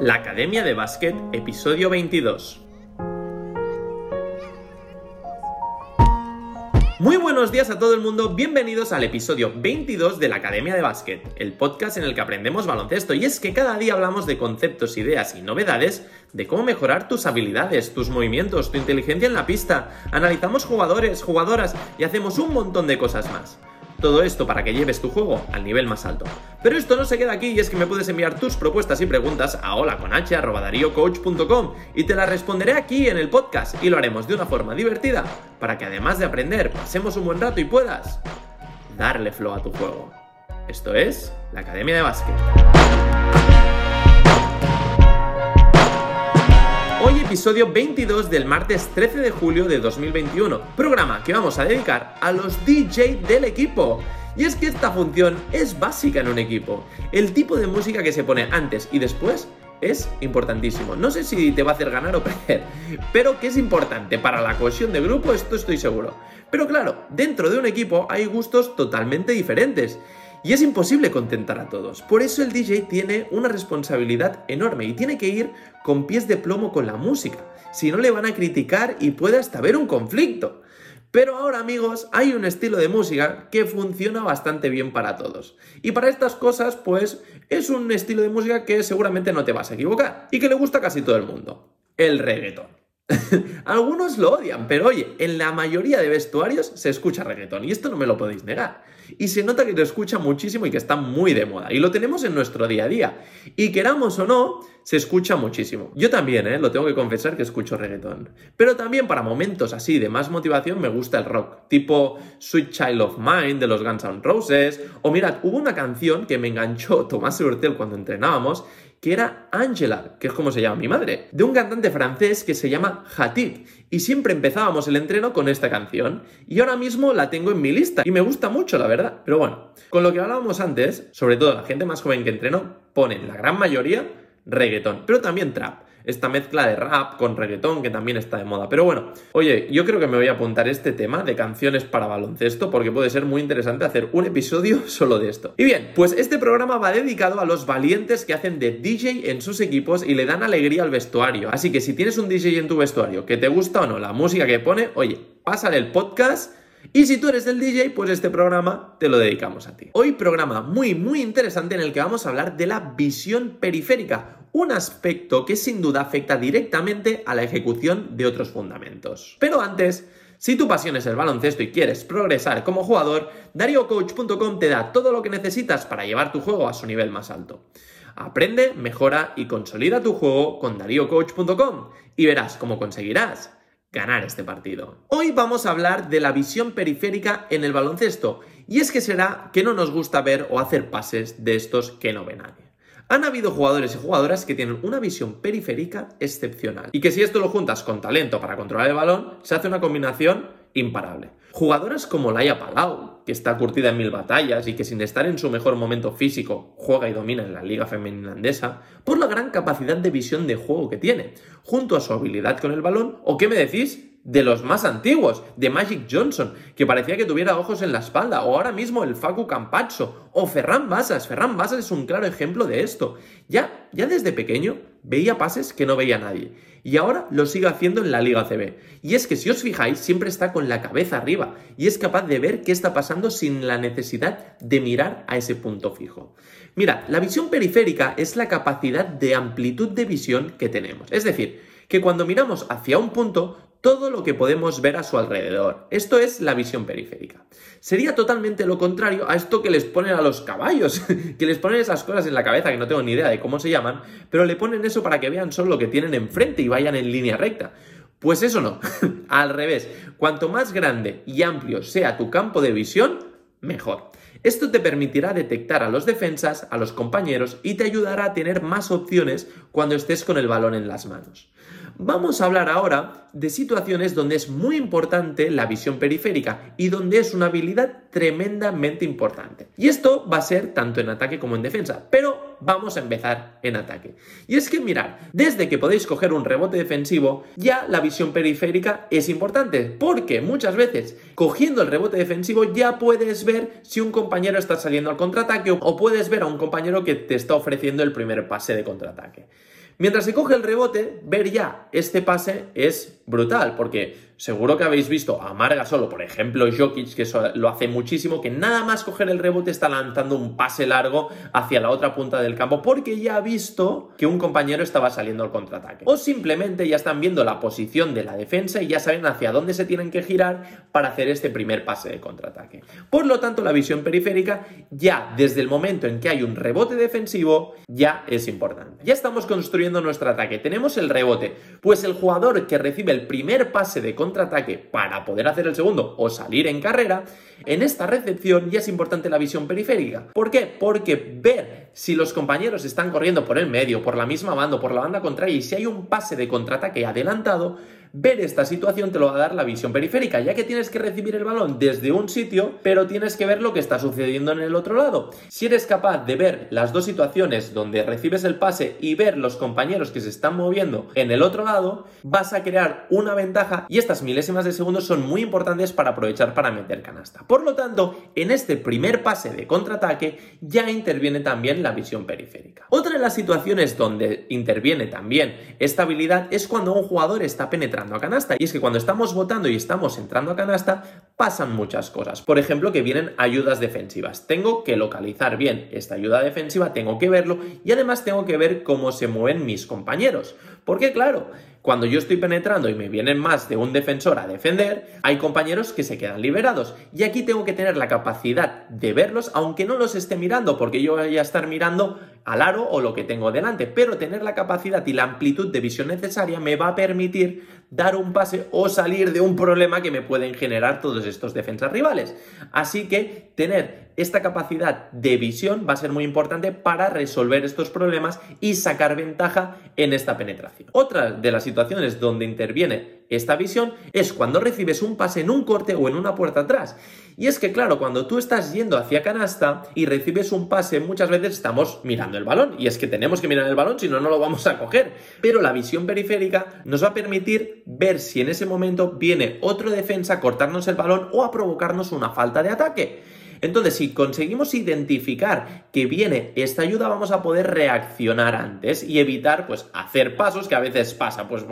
La Academia de Básquet, episodio 22. Muy buenos días a todo el mundo, bienvenidos al episodio 22 de la Academia de Básquet, el podcast en el que aprendemos baloncesto. Y es que cada día hablamos de conceptos, ideas y novedades de cómo mejorar tus habilidades, tus movimientos, tu inteligencia en la pista. Analizamos jugadores, jugadoras y hacemos un montón de cosas más. Todo esto para que lleves tu juego al nivel más alto. Pero esto no se queda aquí y es que me puedes enviar tus propuestas y preguntas a holaconh.com y te las responderé aquí en el podcast y lo haremos de una forma divertida para que además de aprender pasemos un buen rato y puedas darle flow a tu juego. Esto es la Academia de Básquet. Hoy episodio 22 del martes 13 de julio de 2021, programa que vamos a dedicar a los DJ del equipo. Y es que esta función es básica en un equipo. El tipo de música que se pone antes y después es importantísimo. No sé si te va a hacer ganar o perder, pero que es importante para la cohesión de grupo, esto estoy seguro. Pero claro, dentro de un equipo hay gustos totalmente diferentes. Y es imposible contentar a todos. Por eso el DJ tiene una responsabilidad enorme y tiene que ir con pies de plomo con la música. Si no le van a criticar y puede hasta haber un conflicto. Pero ahora amigos, hay un estilo de música que funciona bastante bien para todos. Y para estas cosas, pues es un estilo de música que seguramente no te vas a equivocar y que le gusta a casi todo el mundo. El reggaeton. Algunos lo odian, pero oye, en la mayoría de vestuarios se escucha reggaetón y esto no me lo podéis negar. Y se nota que lo escucha muchísimo y que está muy de moda. Y lo tenemos en nuestro día a día. Y queramos o no, se escucha muchísimo. Yo también, ¿eh? lo tengo que confesar que escucho reggaetón. Pero también para momentos así de más motivación me gusta el rock. Tipo Sweet Child of Mine de los Guns N' Roses. O mirad, hubo una canción que me enganchó Tomás Hurtel cuando entrenábamos que era Angela, que es como se llama mi madre, de un cantante francés que se llama Hatid. Y siempre empezábamos el entreno con esta canción. Y ahora mismo la tengo en mi lista. Y me gusta mucho, la verdad. Pero bueno, con lo que hablábamos antes, sobre todo la gente más joven que entreno, ponen la gran mayoría reggaetón, pero también trap esta mezcla de rap con reggaetón que también está de moda. Pero bueno, oye, yo creo que me voy a apuntar este tema de canciones para baloncesto porque puede ser muy interesante hacer un episodio solo de esto. Y bien, pues este programa va dedicado a los valientes que hacen de DJ en sus equipos y le dan alegría al vestuario. Así que si tienes un DJ en tu vestuario que te gusta o no la música que pone, oye, pásale el podcast y si tú eres el DJ, pues este programa te lo dedicamos a ti. Hoy programa muy muy interesante en el que vamos a hablar de la visión periférica, un aspecto que sin duda afecta directamente a la ejecución de otros fundamentos. Pero antes, si tu pasión es el baloncesto y quieres progresar como jugador, DarioCoach.com te da todo lo que necesitas para llevar tu juego a su nivel más alto. Aprende, mejora y consolida tu juego con DarioCoach.com y verás cómo conseguirás ganar este partido. Hoy vamos a hablar de la visión periférica en el baloncesto y es que será que no nos gusta ver o hacer pases de estos que no ve nadie. Han habido jugadores y jugadoras que tienen una visión periférica excepcional y que si esto lo juntas con talento para controlar el balón, se hace una combinación imparable. Jugadoras como Laia Palau, que está curtida en mil batallas y que sin estar en su mejor momento físico juega y domina en la liga femenina andesa, por la gran capacidad de visión de juego que tiene, junto a su habilidad con el balón, o qué me decís de los más antiguos, de Magic Johnson, que parecía que tuviera ojos en la espalda, o ahora mismo el Facu Campazzo, o Ferran Basas. Ferran Basas es un claro ejemplo de esto. Ya, ya desde pequeño veía pases que no veía nadie, y ahora lo sigue haciendo en la Liga CB. Y es que si os fijáis, siempre está con la cabeza arriba, y es capaz de ver qué está pasando sin la necesidad de mirar a ese punto fijo. Mira, la visión periférica es la capacidad de amplitud de visión que tenemos. Es decir, que cuando miramos hacia un punto, todo lo que podemos ver a su alrededor. Esto es la visión periférica. Sería totalmente lo contrario a esto que les ponen a los caballos, que les ponen esas cosas en la cabeza que no tengo ni idea de cómo se llaman, pero le ponen eso para que vean solo lo que tienen enfrente y vayan en línea recta. Pues eso no, al revés, cuanto más grande y amplio sea tu campo de visión, mejor. Esto te permitirá detectar a los defensas, a los compañeros y te ayudará a tener más opciones cuando estés con el balón en las manos. Vamos a hablar ahora de situaciones donde es muy importante la visión periférica y donde es una habilidad tremendamente importante. Y esto va a ser tanto en ataque como en defensa, pero vamos a empezar en ataque. Y es que mirad, desde que podéis coger un rebote defensivo, ya la visión periférica es importante, porque muchas veces cogiendo el rebote defensivo ya puedes ver si un compañero está saliendo al contraataque o puedes ver a un compañero que te está ofreciendo el primer pase de contraataque. Mientras se coge el rebote, ver ya este pase es brutal, porque Seguro que habéis visto a Marga solo, por ejemplo, Jokic, que lo hace muchísimo, que nada más coger el rebote está lanzando un pase largo hacia la otra punta del campo porque ya ha visto que un compañero estaba saliendo al contraataque. O simplemente ya están viendo la posición de la defensa y ya saben hacia dónde se tienen que girar para hacer este primer pase de contraataque. Por lo tanto, la visión periférica ya desde el momento en que hay un rebote defensivo ya es importante. Ya estamos construyendo nuestro ataque. Tenemos el rebote. Pues el jugador que recibe el primer pase de contraataque para poder hacer el segundo o salir en carrera, en esta recepción ya es importante la visión periférica. ¿Por qué? Porque ver si los compañeros están corriendo por el medio, por la misma banda, por la banda contraria y si hay un pase de contraataque adelantado, Ver esta situación te lo va a dar la visión periférica, ya que tienes que recibir el balón desde un sitio, pero tienes que ver lo que está sucediendo en el otro lado. Si eres capaz de ver las dos situaciones donde recibes el pase y ver los compañeros que se están moviendo en el otro lado, vas a crear una ventaja y estas milésimas de segundo son muy importantes para aprovechar para meter canasta. Por lo tanto, en este primer pase de contraataque ya interviene también la visión periférica. Otra de las situaciones donde interviene también esta habilidad es cuando un jugador está penetrando a canasta. Y es que cuando estamos votando y estamos entrando a canasta, pasan muchas cosas. Por ejemplo, que vienen ayudas defensivas. Tengo que localizar bien esta ayuda defensiva, tengo que verlo y además tengo que ver cómo se mueven mis compañeros. Porque claro, cuando yo estoy penetrando y me vienen más de un defensor a defender, hay compañeros que se quedan liberados. Y aquí tengo que tener la capacidad de verlos, aunque no los esté mirando, porque yo voy a estar mirando al aro o lo que tengo delante. Pero tener la capacidad y la amplitud de visión necesaria me va a permitir dar un pase o salir de un problema que me pueden generar todos estos defensas rivales. Así que tener esta capacidad de visión va a ser muy importante para resolver estos problemas y sacar ventaja en esta penetración. Otra de las situaciones donde interviene esta visión es cuando recibes un pase en un corte o en una puerta atrás. Y es que, claro, cuando tú estás yendo hacia canasta y recibes un pase, muchas veces estamos mirando el balón. Y es que tenemos que mirar el balón, si no, no lo vamos a coger. Pero la visión periférica nos va a permitir ver si en ese momento viene otro defensa a cortarnos el balón o a provocarnos una falta de ataque. Entonces, si conseguimos identificar que viene esta ayuda, vamos a poder reaccionar antes y evitar, pues, hacer pasos que a veces pasa, pues,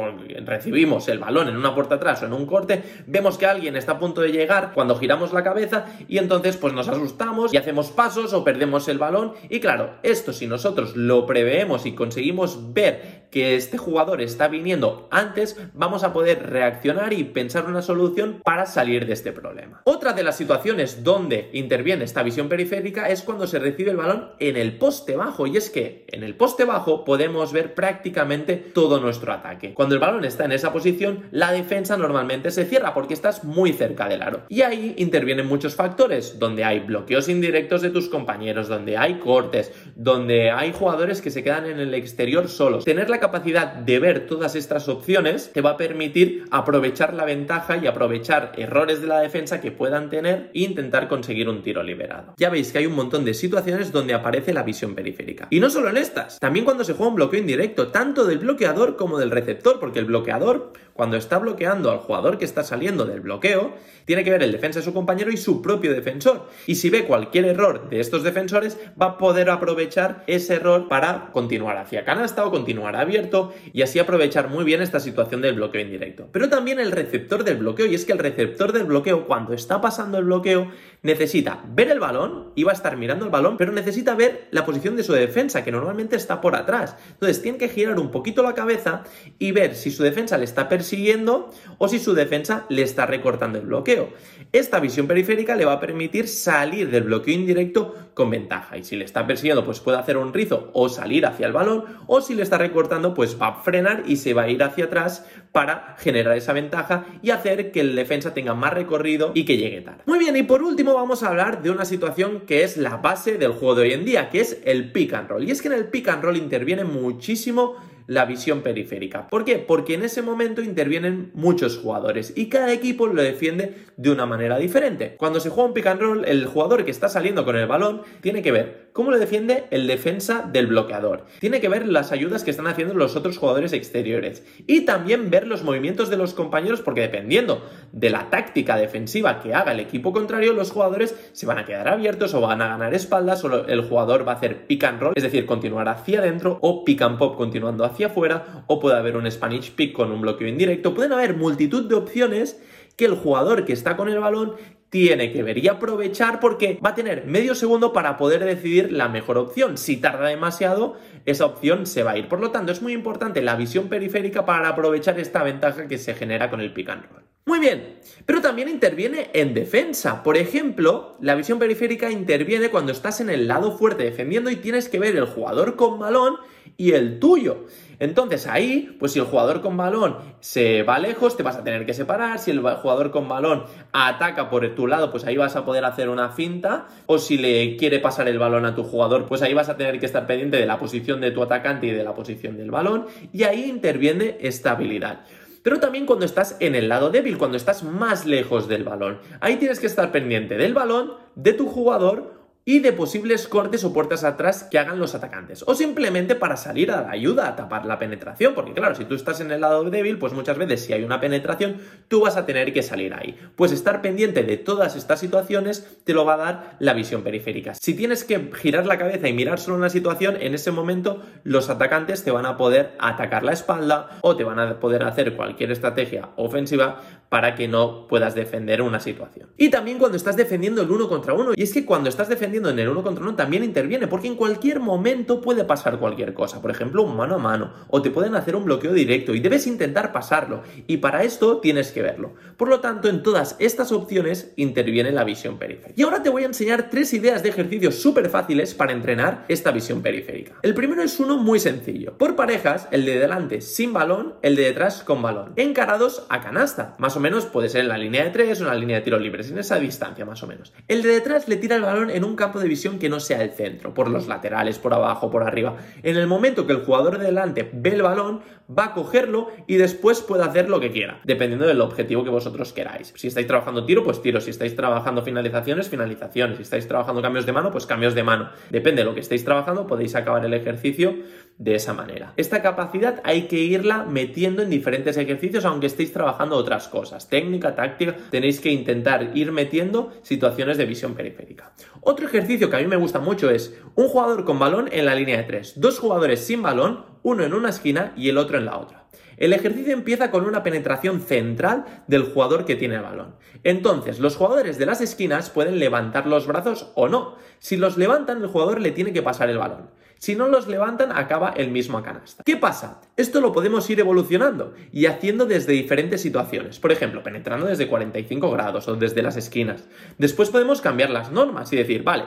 recibimos el balón en una puerta atrás o en un corte, vemos que alguien está a punto de llegar cuando giramos la cabeza y entonces, pues, nos asustamos y hacemos pasos o perdemos el balón. Y claro, esto si nosotros lo preveemos y conseguimos ver que este jugador está viniendo antes, vamos a poder reaccionar y pensar una solución para salir de este problema. Otra de las situaciones donde interviene esta visión periférica es cuando se recibe el balón en el poste bajo y es que en el poste bajo podemos ver prácticamente todo nuestro ataque. Cuando el balón está en esa posición, la defensa normalmente se cierra porque estás muy cerca del aro. Y ahí intervienen muchos factores, donde hay bloqueos indirectos de tus compañeros, donde hay cortes, donde hay jugadores que se quedan en el exterior solos. Tener la capacidad de ver todas estas opciones te va a permitir aprovechar la ventaja y aprovechar errores de la defensa que puedan tener e intentar conseguir un tiro liberado. Ya veis que hay un montón de situaciones donde aparece la visión periférica. Y no solo en estas, también cuando se juega un bloqueo indirecto, tanto del bloqueador como del receptor, porque el bloqueador, cuando está bloqueando al jugador que está saliendo del bloqueo, tiene que ver el defensa de su compañero y su propio defensor. Y si ve cualquier error de estos defensores, va a poder aprovechar ese error para continuar hacia canasta o continuar abierto y así aprovechar muy bien esta situación del bloqueo indirecto. Pero también el receptor del bloqueo, y es que el receptor del bloqueo, cuando está pasando el bloqueo, necesita ver el balón y va a estar mirando el balón, pero necesita ver la posición de su defensa, que normalmente está por atrás. Entonces tiene que girar un poquito la cabeza y ver si su defensa le está persiguiendo o si su defensa le está recortando el bloqueo. Esta visión periférica le va a permitir salir del bloqueo indirecto con ventaja. Y si le está persiguiendo, pues puede hacer un rizo o salir hacia el balón, o si le está recortando, pues va a frenar y se va a ir hacia atrás para generar esa ventaja y hacer que el defensa tenga más recorrido y que llegue tarde. Muy bien, y por último vamos a hablar de una situación que es la base del juego de hoy en día, que es el pick and roll. Y es que en el pick and roll interviene muchísimo la visión periférica. ¿Por qué? Porque en ese momento intervienen muchos jugadores y cada equipo lo defiende de una manera diferente. Cuando se juega un pick and roll, el jugador que está saliendo con el balón tiene que ver cómo lo defiende el defensa del bloqueador. Tiene que ver las ayudas que están haciendo los otros jugadores exteriores. Y también ver los movimientos de los compañeros, porque dependiendo de la táctica defensiva que haga el equipo contrario, los jugadores se van a quedar abiertos o van a ganar espaldas o el jugador va a hacer pick and roll, es decir, continuar hacia adentro o pick and pop continuando hacia afuera o puede haber un Spanish pick con un bloqueo indirecto. Pueden haber multitud de opciones que el jugador que está con el balón tiene que ver y aprovechar porque va a tener medio segundo para poder decidir la mejor opción. Si tarda demasiado, esa opción se va a ir. Por lo tanto, es muy importante la visión periférica para aprovechar esta ventaja que se genera con el pick and roll. Muy bien, pero también interviene en defensa. Por ejemplo, la visión periférica interviene cuando estás en el lado fuerte defendiendo y tienes que ver el jugador con balón y el tuyo. Entonces ahí, pues si el jugador con balón se va lejos, te vas a tener que separar. Si el jugador con balón ataca por tu lado, pues ahí vas a poder hacer una finta. O si le quiere pasar el balón a tu jugador, pues ahí vas a tener que estar pendiente de la posición de tu atacante y de la posición del balón. Y ahí interviene esta habilidad pero también cuando estás en el lado débil, cuando estás más lejos del balón. Ahí tienes que estar pendiente del balón, de tu jugador y de posibles cortes o puertas atrás que hagan los atacantes. O simplemente para salir a la ayuda, a tapar la penetración, porque claro, si tú estás en el lado débil, pues muchas veces si hay una penetración, tú vas a tener que salir ahí. Pues estar pendiente de todas estas situaciones te lo va a dar la visión periférica. Si tienes que girar la cabeza y mirar solo una situación, en ese momento los atacantes te van a poder atacar la espalda o te van a poder hacer cualquier estrategia ofensiva para que no puedas defender una situación. Y también cuando estás defendiendo el uno contra uno, y es que cuando estás defendiendo en el uno contra uno también interviene, porque en cualquier momento puede pasar cualquier cosa, por ejemplo, un mano a mano, o te pueden hacer un bloqueo directo y debes intentar pasarlo, y para esto tienes que verlo. Por lo tanto, en todas estas opciones interviene la visión periférica. Y ahora te voy a enseñar tres ideas de ejercicios súper fáciles para entrenar esta visión periférica. El primero es uno muy sencillo. Por parejas, el de delante sin balón, el de detrás con balón, encarados a canasta. Más o menos puede ser en la línea de tres o en la línea de tiro libres, en esa distancia más o menos. El de detrás le tira el balón en un campo de visión que no sea el centro, por los laterales, por abajo, por arriba. En el momento que el jugador de delante ve el balón, va a cogerlo y después puede hacer lo que quiera, dependiendo del objetivo que vosotros queráis. Si estáis trabajando tiro, pues tiro. Si estáis trabajando finalizaciones, finalizaciones. Si estáis trabajando cambios de mano, pues cambios de mano. Depende de lo que estéis trabajando, podéis acabar el ejercicio de esa manera. Esta capacidad hay que irla metiendo en diferentes ejercicios, aunque estéis trabajando otras cosas. Técnica, táctica, tenéis que intentar ir metiendo situaciones de visión periférica. Otro ejercicio que a mí me gusta mucho es un jugador con balón en la línea de tres, dos jugadores sin balón, uno en una esquina y el otro en la otra. El ejercicio empieza con una penetración central del jugador que tiene el balón. Entonces, los jugadores de las esquinas pueden levantar los brazos o no. Si los levantan, el jugador le tiene que pasar el balón. Si no los levantan, acaba el mismo canasta. ¿Qué pasa? Esto lo podemos ir evolucionando y haciendo desde diferentes situaciones. Por ejemplo, penetrando desde 45 grados o desde las esquinas. Después podemos cambiar las normas y decir, vale,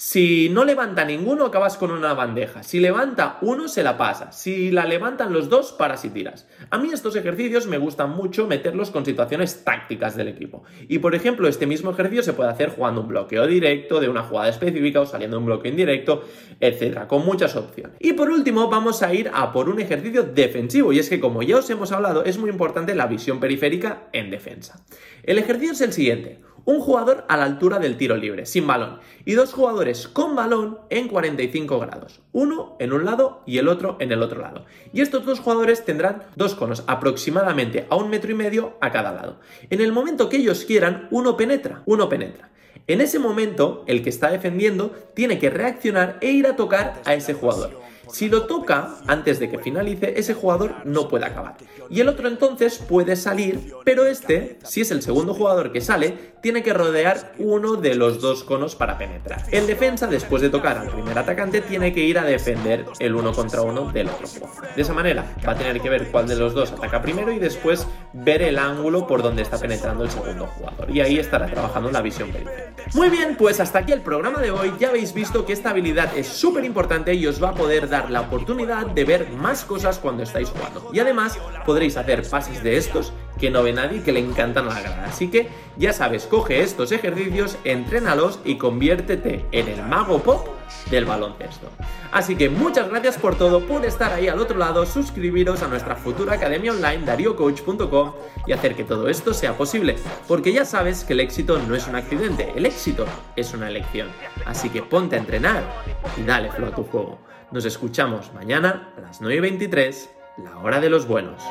si no levanta ninguno, acabas con una bandeja. Si levanta uno, se la pasa. Si la levantan los dos, paras y tiras. A mí estos ejercicios me gustan mucho meterlos con situaciones tácticas del equipo. Y por ejemplo, este mismo ejercicio se puede hacer jugando un bloqueo directo de una jugada específica o saliendo un bloqueo indirecto, etcétera, con muchas opciones. Y por último, vamos a ir a por un ejercicio defensivo. Y es que, como ya os hemos hablado, es muy importante la visión periférica en defensa. El ejercicio es el siguiente un jugador a la altura del tiro libre, sin balón, y dos jugadores con balón en 45 grados, uno en un lado y el otro en el otro lado. Y estos dos jugadores tendrán dos conos aproximadamente a un metro y medio a cada lado. En el momento que ellos quieran, uno penetra, uno penetra. En ese momento, el que está defendiendo tiene que reaccionar e ir a tocar a ese jugador. Si lo toca antes de que finalice, ese jugador no puede acabar. Y el otro entonces puede salir, pero este, si es el segundo jugador que sale, tiene que rodear uno de los dos conos para penetrar. El defensa, después de tocar al primer atacante, tiene que ir a defender el uno contra uno del otro jugador. De esa manera, va a tener que ver cuál de los dos ataca primero y después ver el ángulo por donde está penetrando el segundo jugador. Y ahí estará trabajando la visión periférica. Muy bien, pues hasta aquí el programa de hoy. Ya habéis visto que esta habilidad es súper importante y os va a poder la oportunidad de ver más cosas cuando estáis jugando. Y además podréis hacer pases de estos que no ve nadie que le encantan a la grada. Así que ya sabes, coge estos ejercicios, entrénalos y conviértete en el mago pop del baloncesto. Así que muchas gracias por todo, por estar ahí al otro lado, suscribiros a nuestra futura academia online dariocoach.com y hacer que todo esto sea posible, porque ya sabes que el éxito no es un accidente, el éxito es una elección. Así que ponte a entrenar y dale flow a tu juego. Nos escuchamos mañana a las 9.23, la hora de los buenos.